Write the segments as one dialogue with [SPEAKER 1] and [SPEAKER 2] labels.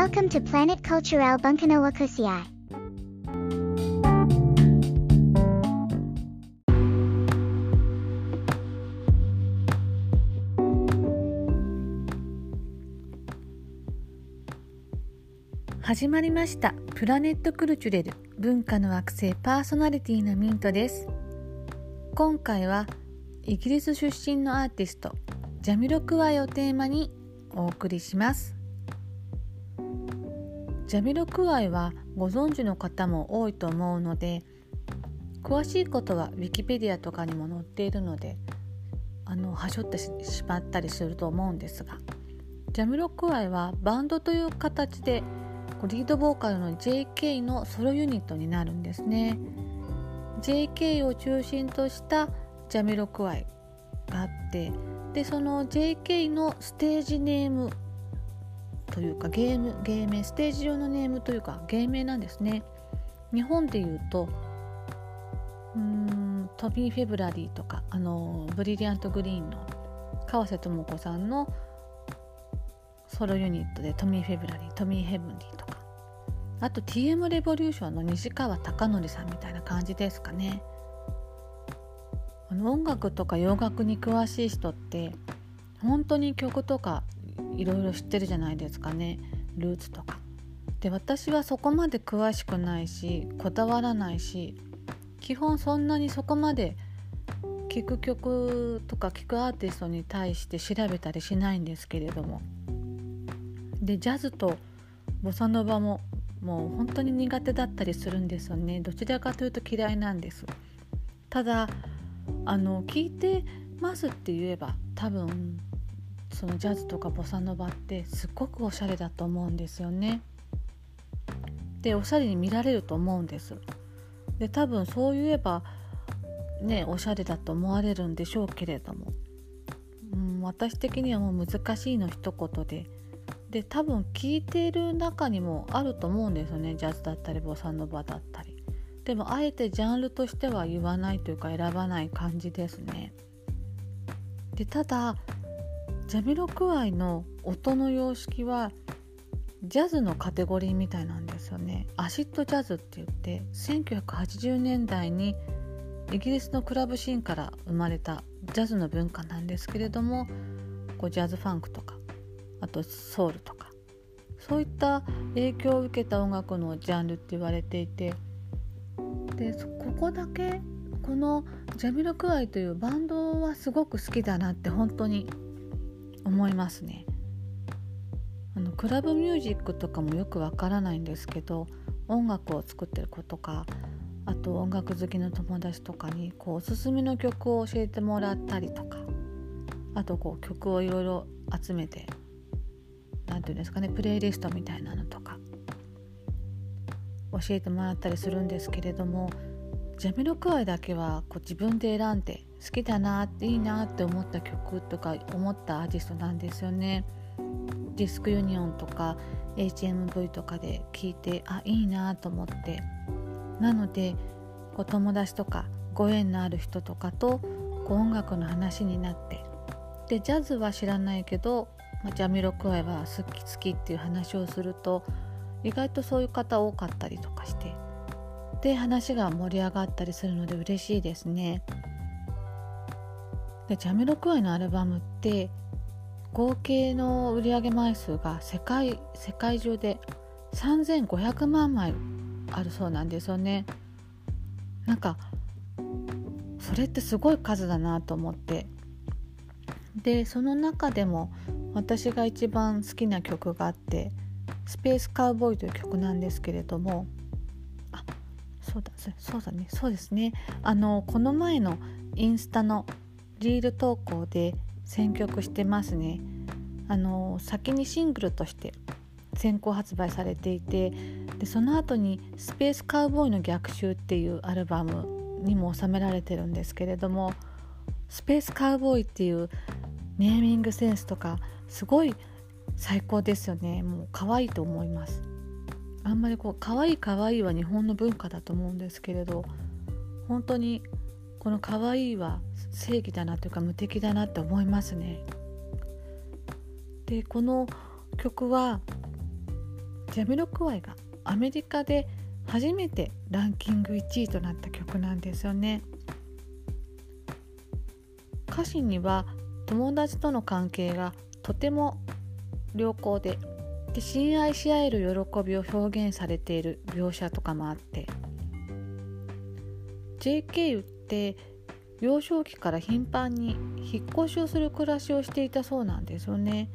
[SPEAKER 1] Welcome to Planet Cultural Bunkanawa Kusiai.
[SPEAKER 2] 始まりましたプラネットクルチュレル文化の惑星パーソナリティのミントです今回はイギリス出身のアーティストジャミロクワイをテーマにお送りしますジャミロクワイはご存知の方も多いと思うので詳しいことは Wikipedia とかにも載っているのであのはしょってしまったりすると思うんですがジャミロクワイはバンドという形でリードボーカルの JK のソロユニットになるんですね。JK を中心としたジャミロクワイがあってでその JK のステージネームというかゲーム芸名ステージ上のネームというか芸名なんですね。日本でいうとうんトミー・フェブラリーとかあのブリリアント・グリーンの川瀬智子さんのソロユニットでトミー・フェブラリートミー・ヘブンリーとか。あと TM レボリューションの西川貴教さんみたいな感じですかね。あの音楽とか洋楽に詳しい人って本当に曲とかいろいろ知ってるじゃないですかね。ルーツとか。で私はそこまで詳しくないしこだわらないし基本そんなにそこまで聴く曲とか聴くアーティストに対して調べたりしないんですけれども。でジャズとボサノバももう本当に苦手だったりするんですよね。どちらかというと嫌いなんです。ただあの聞いてますって言えば多分そのジャズとかボサノバってすっごくおしゃれだと思うんですよね。でおしゃれに見られると思うんです。で多分そう言えばねおしゃれだと思われるんでしょうけれども、うん、私的にはもう難しいの一言で。で多分聴いている中にもあると思うんですよね。ジャズだったりボサノバだったり。でもあえてジャンルとしては言わないというか選ばない感じですね。でただジャミロクワイの音の様式はジャズのカテゴリーみたいなんですよね。アシッドジャズって言って1980年代にイギリスのクラブシーンから生まれたジャズの文化なんですけれどもこうジャズファンクとかあとソウルとかそういった影響を受けた音楽のジャンルって言われていてでここだけこのジャミロクワイというバンドはすごく好きだなって本当に思いますね。あのクラブミュージックとかもよくわからないんですけど音楽を作ってる子とかあと音楽好きの友達とかにこうおすすめの曲を教えてもらったりとかあとこう曲をいろいろ集めて何て言うんですかねプレイリストみたいなのとか教えてもらったりするんですけれどもジャミロクワイだけはこう自分で選んで好きだなっていいなって思った曲とか思ったアーティストなんですよね。ディスクユニオンとか HMV とかで聞いてあいいなと思ってなのでこう友達とかご縁のある人とかと音楽の話になってでジャズは知らないけど、ジャミロクワイは好き好きっていう話をすると意外とそういう方多かったりとかしてで話が盛り上がったりするので嬉しいですね。でジャミロクワイのアルバムって合計の売上枚数が世界世界中で3500万枚あるそうなんですよね。なんかそれってすごい数だなと思ってでその中でも私が一番好きな曲があって「スペースカウボーイ」という曲なんですけれどもあそうだそうだねそうですねあのこの前のインスタのリール投稿で選曲してますね。あの先にシングルとして先行発売されていてでその後に「スペースカウボーイの逆襲」っていうアルバムにも収められてるんですけれどもスペースカウボーイっていうネーミングセンスとかすごい最高ですよね。もう可愛いと思います。あんまりこう可愛い可愛いは日本の文化だと思うんですけれど本当にこの可愛いは正義だなというか無敵だなって思いますね。でこの曲はジャミロクワイがアメリカで初めてランキング1位となった曲なんですよね。歌詞には友達との関係がとても良好でで親愛し合える喜びを表現されている描写とかもあって JK て幼少期から頻繁に引っ越しをする暮らしをしていたそうなんですよね。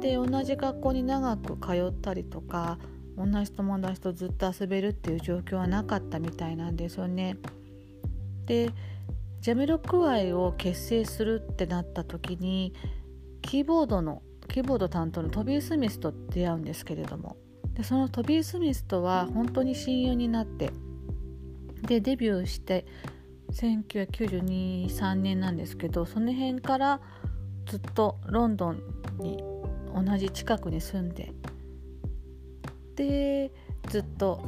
[SPEAKER 2] で同じ学校に長く通ったりとか同じ友達とずっと遊べるっていう状況はなかったみたいなんですよね。でジャメロクワイを結成するってなった時にキーボードのキーボード担当のトビー・スミスと出会うんですけれどもでそのトビー・スミスとは本当に親友になってでデビューして1992-3年なんですけどその辺からずっとロンドンに同じ近くに住んででずっと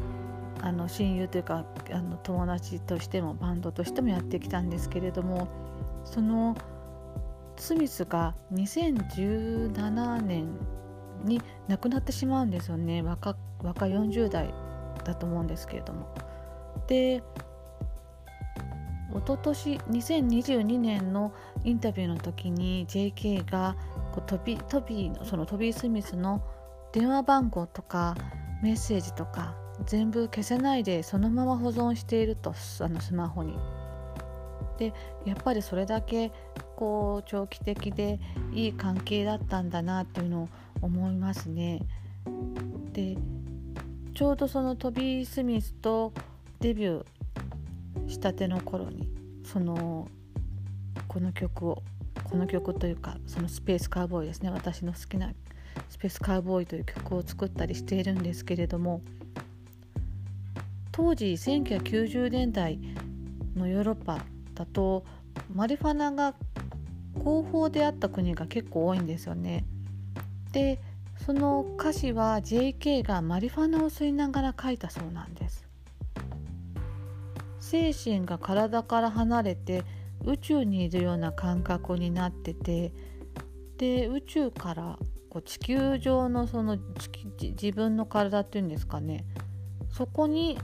[SPEAKER 2] あの親友というかあの友達としてもバンドとしてもやってきたんですけれどもそのスミスが2017年に亡くなってしまうんですよね若若40代だと思うんですけれども。で一昨年2022年のインタビューの時に JK がこうトビトビーそのトビー・スミスの電話番号とかメッセージとか全部消せないでそのまま保存しているとあのスマホに。でやっぱりそれだけこう長期的でいい関係だったんだなっていうのを思いますね。でちょうどそのトビー・スミスとデビューしたての頃にそのこの曲をこの曲というかそのスペースカーボーイですね私の好きなスペースカーボーイという曲を作ったりしているんですけれども当時1990年代のヨーロッパだとマリファナが合法であった国が結構多いんですよね。でその歌詞は JK がマリファナを吸いながら書いたそうなんです。精神が体から離れて宇宙にいるような感覚になっててで宇宙からこう地球上のその自分の体っていうんですかねそこに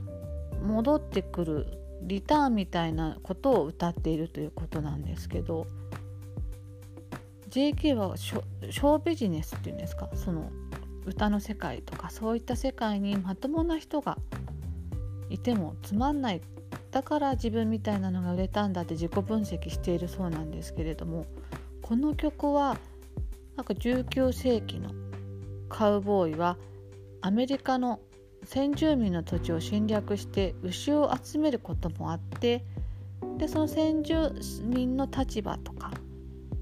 [SPEAKER 2] 戻ってくるリターンみたいなことを歌っているということなんですけど JK はショービジネスっていうんですかその歌の世界とかそういった世界にまともな人がいてもつまんないだから自分みたいなのが売れたんだって自己分析しているそうなんですけれどもこの曲はなんか19世紀のカウボーイはアメリカの先住民の土地を侵略して牛を集めることもあってでその先住民の立場とか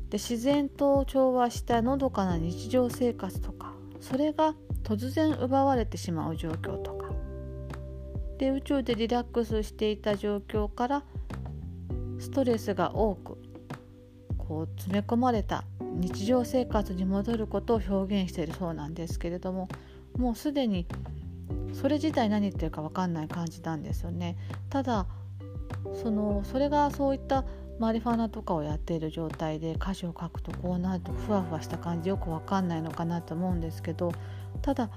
[SPEAKER 2] で自然と調和したのどかな日常生活とかそれが突然奪われてしまう状況とかで宇宙でリラックスしていた状況からストレスが多くこう詰め込まれた日常生活に戻ることを表現しているそうなんですけれどももうすでにそれ自体何言ってるか分かんない感じなんですよね。ただそのそれがそういったマリファナとかをやっている状態で歌詞を書くとこうなるとふわふわした感じよく分かんないのかなと思うんですけどただ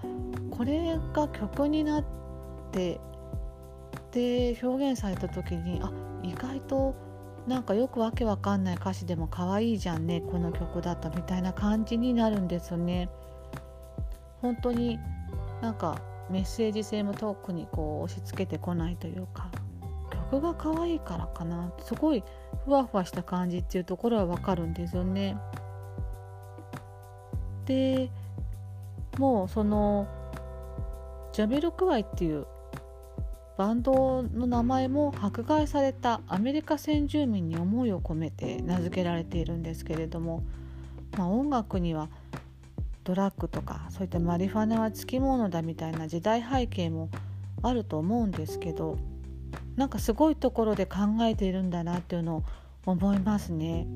[SPEAKER 2] これが曲になってで表現された時にあ意外となんかよくわけわかんない歌詞でも可愛いじゃんねこの曲だとみたいな感じになるんですよね。本当になんかメッセージ性も特にこう押し付けてこないというか曲が可愛いからかなすごいふわふわした感じっていうところはわかるんですよね。でもうそのジャベルクワイっていうバンドの名前も迫害されたアメリカ先住民に思いを込めて名付けられているんですけれども、まあ、音楽にはドラッグとかそういったマリファナはつきものだみたいな時代背景もあると思うんですけどなんかすごいところで考えているんだなっていうのを思いますね。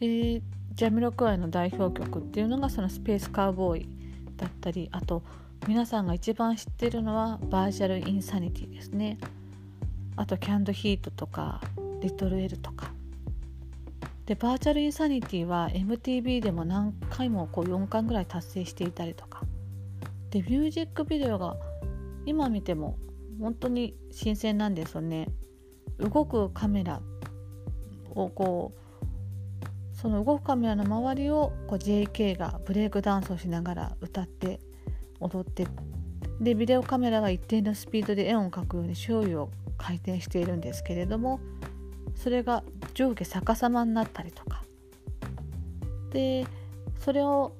[SPEAKER 2] でジャミロクワイの代表曲っていうのがその「スペースカウボーイ」だったりあと「皆さんが一番知ってるのはバーチャルインサニティですね。あとキャンドヒートとかリトル L とか。でバーチャルインサニティは MTV でも何回もこう4巻ぐらい達成していたりとか。でミュージックビデオが今見ても本当に新鮮なんですよね。動くカメラをこうその動くカメラの周りをこう JK がブレイクダンスをしながら歌って踊ってでビデオカメラが一定のスピードで円を描くように周囲を回転しているんですけれどもそれが上下逆さまになったりとか。でそれを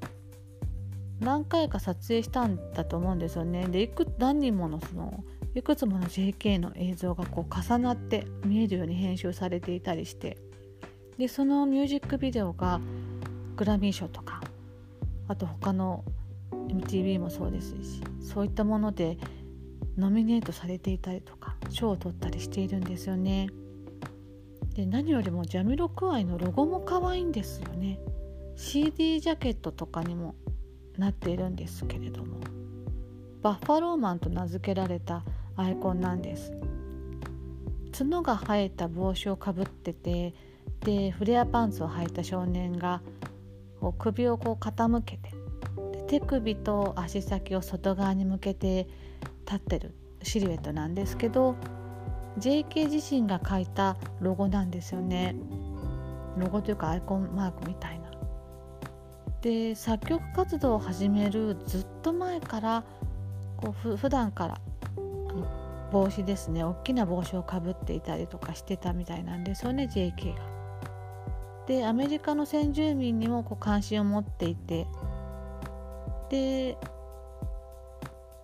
[SPEAKER 2] 何回か撮影したんだと思うんですよね。でいく何人ものそのいくつもの JK の映像がこう重なって見えるように編集されていたりして。でそのミュージックビデオがグラミー賞とかあと他の MTV もそうですしそういったものでノミネートされていたりとか賞を取ったりしているんですよね。で何よりもジャミロクワイのロゴも可愛いんですよね。CD ジャケットとかにもなっているんですけれどもバッファローマンと名付けられたアイコンなんです角が生えた帽子をかぶっててでフレアパンツを履いた少年がこう首をこう傾けて手首と足先を外側に向けて立ってるシルエットなんですけど JK 自身が書いたロゴなんですよね。ロゴというかアイコンマークみたいな。で作曲活動を始めるずっと前からこうふ普段から帽子ですね。大きな帽子をかぶっていたりとかしてたみたいなんですよね JK が。でアメリカの先住民にもこう関心を持っていてで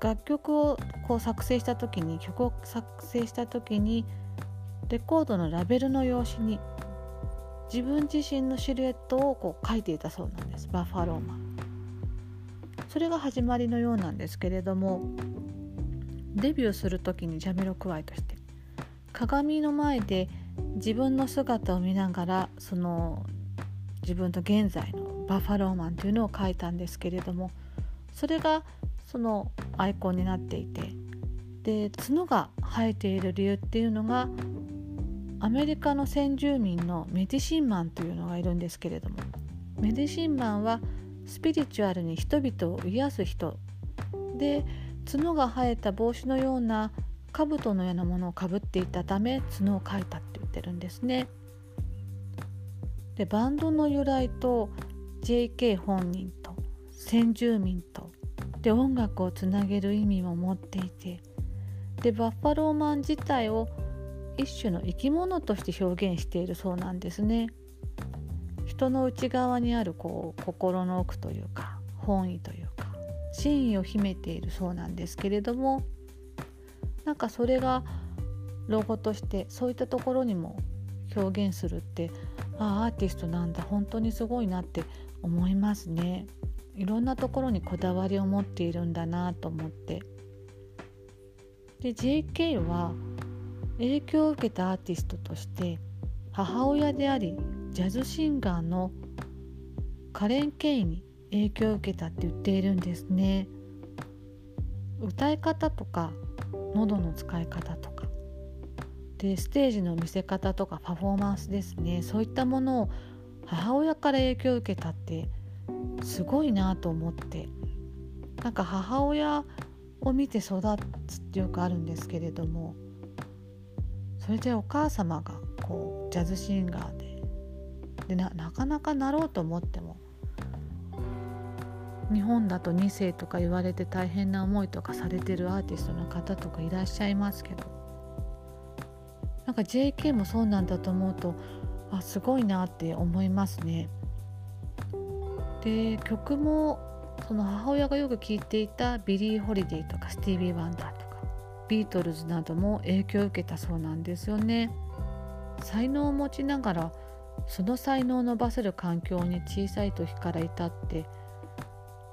[SPEAKER 2] 楽曲をこう作成した時に曲を作成した時にレコードのラベルの用紙に自分自身のシルエットをこう描いていたそうなんです。バッファローマン。それが始まりのようなんですけれどもデビューする時にジャミロクワイとして鏡の前で自分の姿を見ながらその自分と現在のバッファローマンというのを描いたんですけれどもそれがそのアイコンになっていてで角が生えている理由っていうのがアメリカの先住民のメディシンマンというのがいるんですけれどもメディシンマンはスピリチュアルに人々を癒す人で角が生えた帽子のような兜のようなものをかぶっていたため角を描いたって言ってるんですね。でバンドの由来と JK 本人先住民とで音楽をつなげる意味も持っていてでバッファローマン自体を一種の生き物として表現しているそうなんですね。人の内側にあるこう心の奥というか本意というか真意を秘めているそうなんですけれどもなんかそれがロゴとしてそういったところにも表現するってああアーティストなんだ本当にすごいなって思いますね。いろんなところにこだわりを持っているんだなと思って。で JK は影響を受けたアーティストとして母親でありジャズシンガーのカレン・ケイに影響を受けたって言っているんですね。歌い方とか喉の使い方とか。でステージの見せ方とかパフォーマンスですね。そういったものを母親から影響を受けたってすごいなと思ってなんか母親を見て育つってよくあるんですけれどもそれでお母様がこうジャズシンガーででななかなかなろうと思っても日本だと2世とか言われて大変な思いとかされてるアーティストの方とかいらっしゃいますけどなんか JK もそうなんだと思うとあすごいなって思いますね。で曲もその母親がよく聴いていたビリー・ホリデーとかスティービー・ワンダーとかビートルズなども影響を受けたそうなんですよね。才能を持ちながらその才能を伸ばせる環境に小さい時からいたって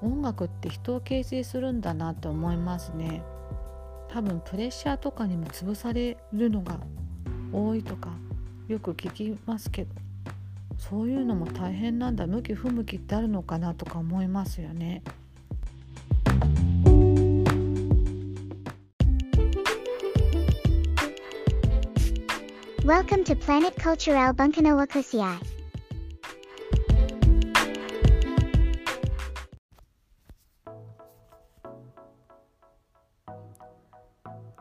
[SPEAKER 2] 音楽って人を形成するんだなと思いますね。多分プレッシャーとかにも潰されるのが多いとかよく聞きますけどそういうのも大変なんだ向き不向きってあるのかなとか思いますよね。
[SPEAKER 1] Welcome to Planet Cultural Bunkanawa Kusiai.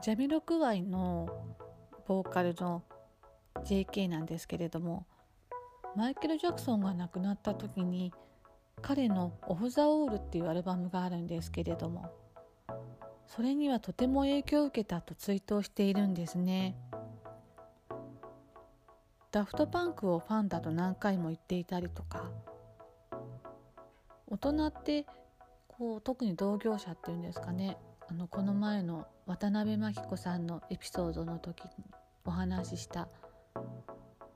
[SPEAKER 2] ジャミロクワイのボーカルの JK なんですけれどもマイケル・ジャクソンが亡くなった時に彼の「オフ・ザ・オール」っていうアルバムがあるんですけれどもそれにはとても影響を受けたと追悼しているんですね。ダフトパンクをファンだと何回も言っていたりとか大人ってこう特に同業者っていうんですかねあのこの前の渡辺真紀子さんのエピソードの時にお話しした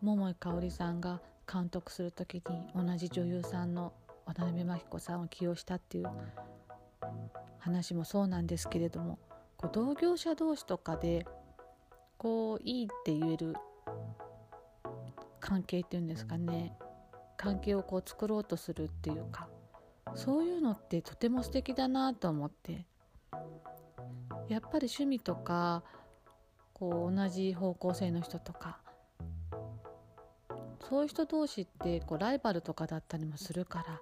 [SPEAKER 2] 桃井かおりさんが監督する時に同じ女優さんの渡辺真紀子さんを起用したっていう話もそうなんですけれどもこう同業者同士とかでこういいって言える関係っていうんですかね関係をこう作ろうとするっていうかそういうのってとても素敵だなと思ってやっぱり趣味とかこう同じ方向性の人とかそういう人同士ってこうライバルとかだったりもするから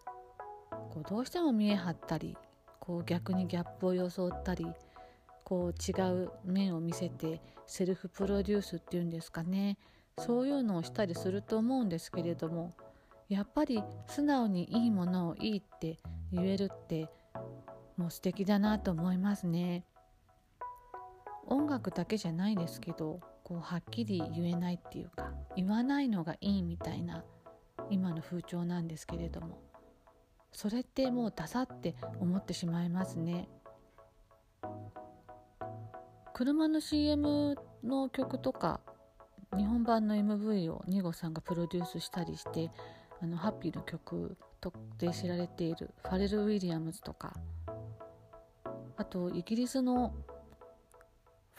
[SPEAKER 2] こうどうしても見え張ったりこう逆にギャップを装ったりこう違う面を見せてセルフプロデュースっていうんですかねそういうのをしたりすると思うんですけれどもやっぱり素直にいいものをいいって言えるってもう素敵だなと思いますね。音楽だけじゃないですけどこうはっきり言えないっていうか言わないのがいいみたいな今の風潮なんですけれどもそれってもうダサって思ってしまいますね。車の CM の曲とか日本版の MV をニゴさんがプロデュースしたりしてあのハッピーの曲とで知られているファレル・ウィリアムズとかあとイギリスの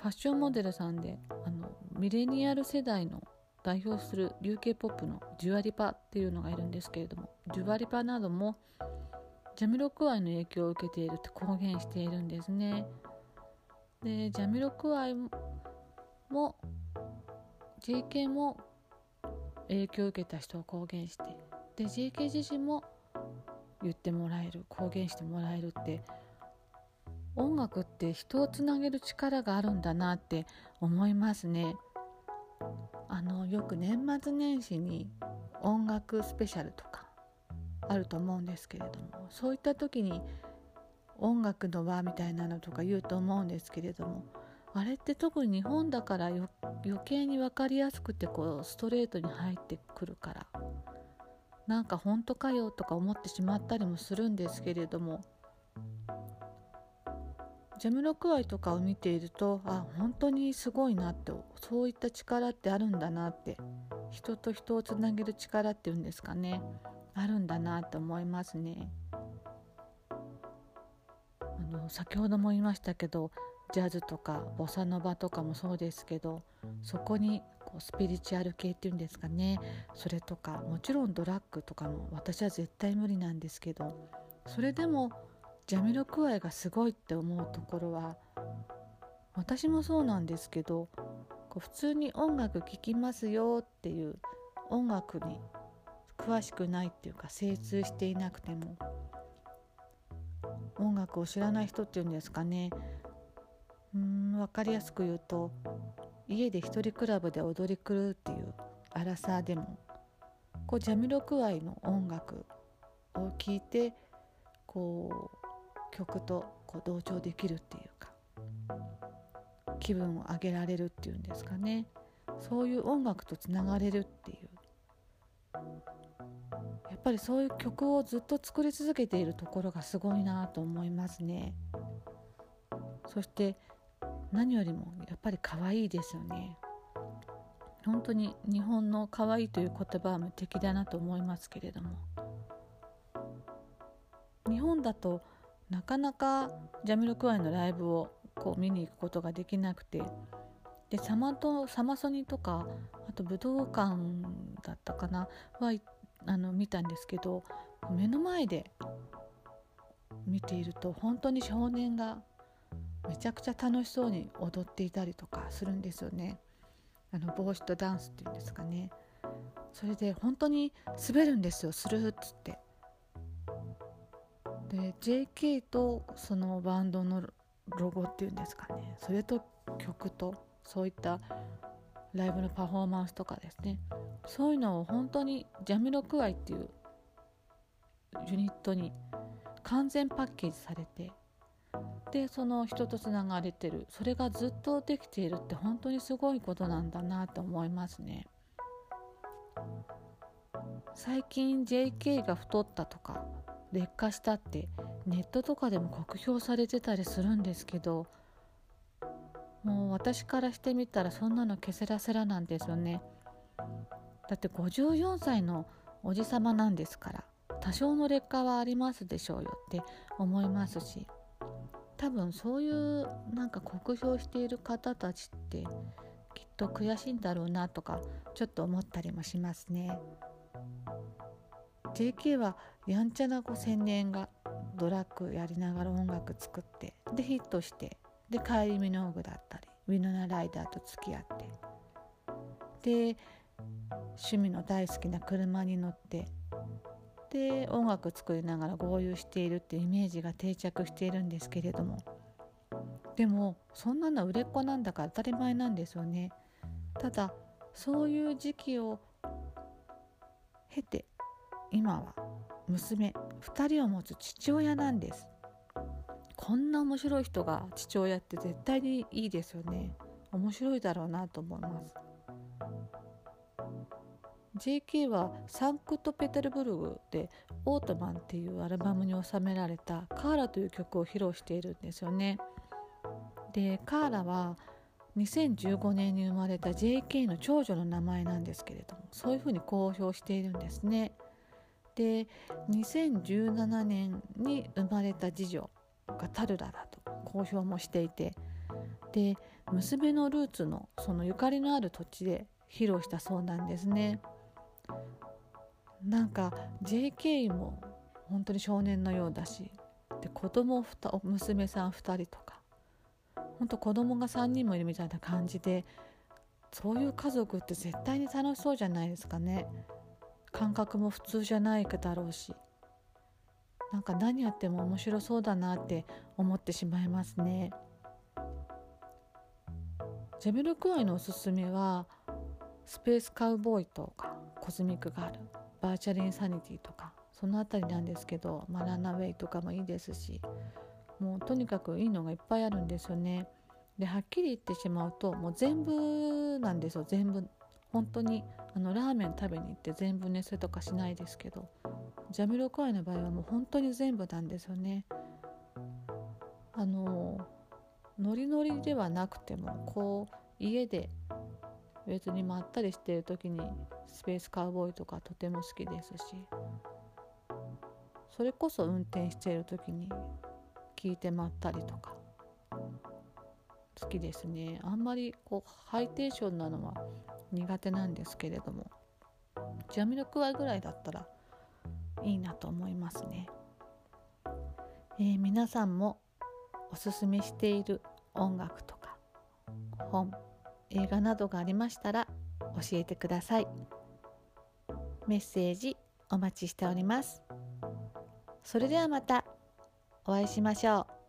[SPEAKER 2] ファッションモデルさんであのミレニアル世代の代表する流形ポップのジュアリパっていうのがいるんですけれどもジュアリパなどもジャミロクワイの影響を受けているって公言しているんですね。でジャミロクワイも JK も影響を受けた人を公言してで JK 自身も言ってもらえる公言してもらえるって音楽って人をつなげる力があるんだなって思いますね。あのよく年末年始に音楽スペシャルとかあると思うんですけれどもそういった時に音楽の輪みたいなのとか言うと思うんですけれどもあれって特に日本だから余計に分かりやすくてこうストレートに入ってくるからなんか本当かよとか思ってしまったりもするんですけれどもジャムロクワイとかを見ているとあ本当にすごいなってそういった力ってあるんだなって人と人をつなげる力っていうんですかねあるんだなって思いますね。あの先ほども言いましたけどジャズとかボサノバとかもそうですけどそこにこうスピリチュアル系っていうんですかねそれとかもちろんドラッグとかも私は絶対無理なんですけどそれでもジャミロクワイがすごいって思うところは私もそうなんですけどこう普通に音楽聴きますよっていう音楽に詳しくないっていうか精通していなくても音楽を知らない人っていうんですかね。うん分かりやすく言うと家で一人クラブで踊り狂うっていうアラサーでもこうジャミロクワイの音楽を聴いてこう曲とこう同調できるっていうか気分を上げられるっていうんですかね。そういう音楽とつながれるっていう。やっぱりそういう曲をずっと作り続けているところがすごいなと思いますね。そして何よりもやっぱり可愛いですよね。本当に日本の可愛いという言葉は無敵だなと思いますけれども。日本だとなかなかジャミロクワイのライブをこう見に行くことができなくてでサマとサマソニとかあと武道館だったかなはあの見たんですけど目の前で見ていると本当に少年がめちゃくちゃ楽しそうに踊っていたりとかするんですよね。あの帽子とダンスっていうんですかね。それで本当に滑るんですよスルーっつって。で JK とそのバンドのロゴっていうんですかね。それと曲とそういったライブのパフォーマンスとかですね。そういうのを本当にジャミロクワイっていうユニットに完全パッケージされてでその人とつながれてる。それがずっとできているって本当にすごいことなんだなと思いますね。最近 JK が太ったとか劣化したってネットとかでも酷評されてたりするんですけどもう私からしてみたらそんなのケセラセラなんですよねだって54歳のおじさまなんですから多少の劣化はありますでしょうよって思いますし多分そういうなんか酷評している方たちってきっと悔しいんだろうなとかちょっと思ったりもしますね。JK はやんちゃな青年がドラッグやりながら音楽作ってでヒットしてでカイリ・ミノーグだったりウィノナ・ライダーと付き合って。で趣味の大好きな車に乗ってで音楽作りながら合流しているっていうイメージが定着しているんですけれども。でもそんなの売れっ子なんだから当たり前なんですよね。ただそういう時期を経て今は娘2人を持つ父親なんですこんな面白い人が父親って絶対にいいですよね面白いだろうなと思います JK はサンクトペテルブルグで「オートマン」っていうアルバムに収められた「カーラ」という曲を披露しているんですよね。でカーラは2015年に生まれた JK の長女の名前なんですけれどもそういうふうに公表しているんですね。で2017年に生まれた次女がタルラだと公表もしていてで娘のルーツのそのゆかりのある土地で披露したそうなんですね。なんか JK も本当に少年のようだしで子供娘さん2人とか本当子供が3人もいるみたいな感じでそういう家族って絶対に楽しそうじゃないですかね感覚も普通じゃないだろうしなんか何やっても面白そうだなって思ってしまいますね Jamiroquai のおすすめは Space Cowboy とか Cosmic Girl Virtual Insanity とかその辺りなんですけど、まあ、 Runaway とかもいいですしもうとにかくいいのがいっぱいあるんですよね。ではっきり言ってしまうともう全部なんですよ全部本当にあのラーメン食べに行って全部のせとかしないですけどジャミロクワイの場合はもう本当に全部なんですよね。あのノリノリではなくてもこう家で別にまったりしてる時にスペースカウボーイとかとても好きですしそれこそ運転している時に聞いてまったりとか好きですねあんまりこうハイテンションなのは苦手なんですけれどもジャミルクワぐらいだったらいいなと思いますね、えー、皆さんもおすすめしている音楽とか本映画などがありましたら教えてください。メッセージお待ちしております。それではまたお会いしましょう。